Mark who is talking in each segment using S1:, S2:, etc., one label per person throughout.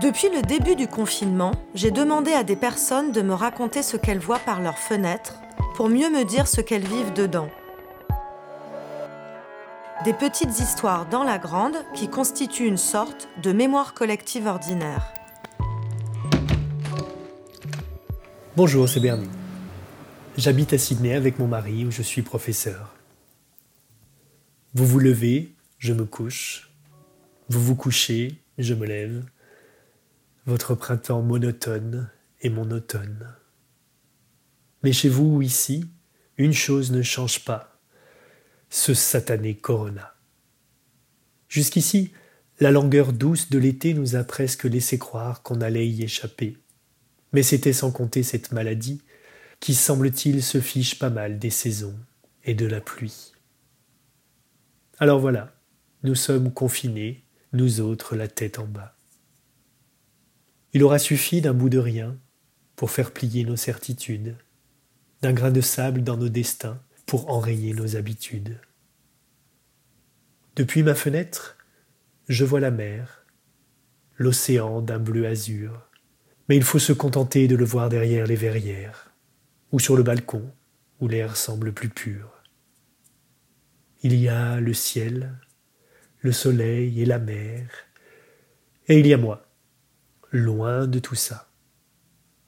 S1: Depuis le début du confinement, j'ai demandé à des personnes de me raconter ce qu'elles voient par leurs fenêtres pour mieux me dire ce qu'elles vivent dedans. Des petites histoires dans la grande qui constituent une sorte de mémoire collective ordinaire.
S2: Bonjour, c'est Bernie. J'habite à Sydney avec mon mari où je suis professeur. Vous vous levez, je me couche. Vous vous couchez, je me lève. Votre printemps monotone est mon automne. Mais chez vous ou ici, une chose ne change pas. Ce satané corona. Jusqu'ici, la langueur douce de l'été nous a presque laissé croire qu'on allait y échapper. Mais c'était sans compter cette maladie qui, semble-t-il, se fiche pas mal des saisons et de la pluie. Alors voilà, nous sommes confinés, nous autres la tête en bas. Il aura suffi d'un bout de rien pour faire plier nos certitudes, d'un grain de sable dans nos destins pour enrayer nos habitudes. Depuis ma fenêtre, je vois la mer, l'océan d'un bleu azur, mais il faut se contenter de le voir derrière les verrières, ou sur le balcon, où l'air semble plus pur. Il y a le ciel, le soleil et la mer, et il y a moi, loin de tout ça,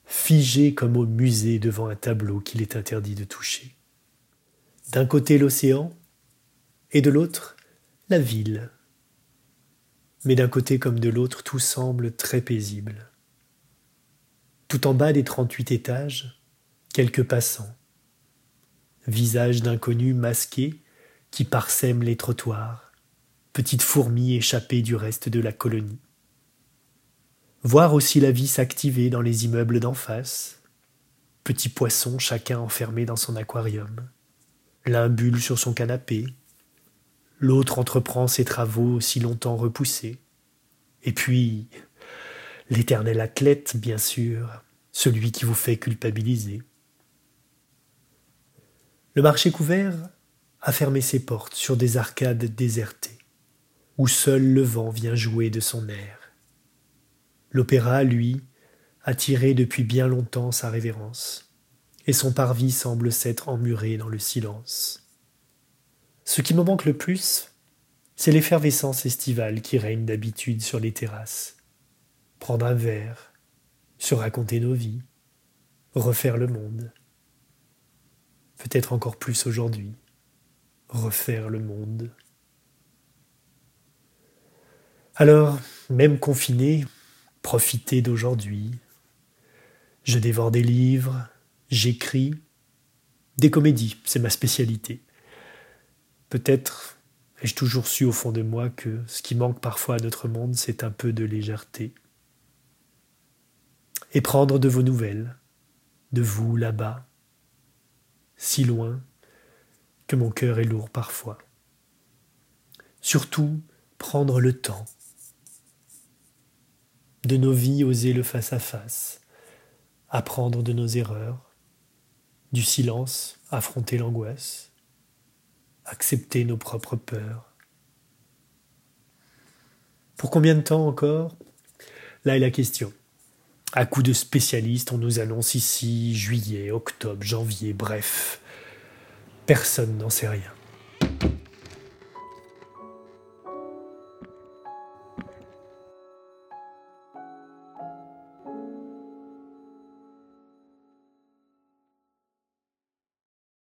S2: figé comme au musée devant un tableau qu'il est interdit de toucher. D'un côté l'océan, et de l'autre la ville. Mais d'un côté comme de l'autre, tout semble très paisible. Tout en bas des trente-huit étages, quelques passants. Visage d'inconnus masqués qui parsèment les trottoirs, petites fourmis échappées du reste de la colonie. Voir aussi la vie s'activer dans les immeubles d'en face, petits poissons chacun enfermé dans son aquarium, l'un bulle sur son canapé, l'autre entreprend ses travaux si longtemps repoussés, et puis l'éternel athlète, bien sûr, celui qui vous fait culpabiliser. Le marché couvert a fermé ses portes sur des arcades désertées, où seul le vent vient jouer de son air. L'opéra, lui, a tiré depuis bien longtemps sa révérence, et son parvis semble s'être emmuré dans le silence. Ce qui me manque le plus, c'est l'effervescence estivale qui règne d'habitude sur les terrasses. Prendre un verre, se raconter nos vies, refaire le monde. Peut-être encore plus aujourd'hui refaire le monde. Alors, même confiné, profitez d'aujourd'hui. Je dévore des livres, j'écris, des comédies, c'est ma spécialité. Peut-être ai-je toujours su au fond de moi que ce qui manque parfois à notre monde, c'est un peu de légèreté. Et prendre de vos nouvelles, de vous là-bas, si loin, que mon cœur est lourd parfois. Surtout, prendre le temps de nos vies, oser le face-à-face, apprendre de nos erreurs, du silence, affronter l'angoisse, accepter nos propres peurs. Pour combien de temps encore? Là est la question. À coup de spécialistes, on nous annonce ici juillet, octobre, janvier, bref, Personne n'en sait rien.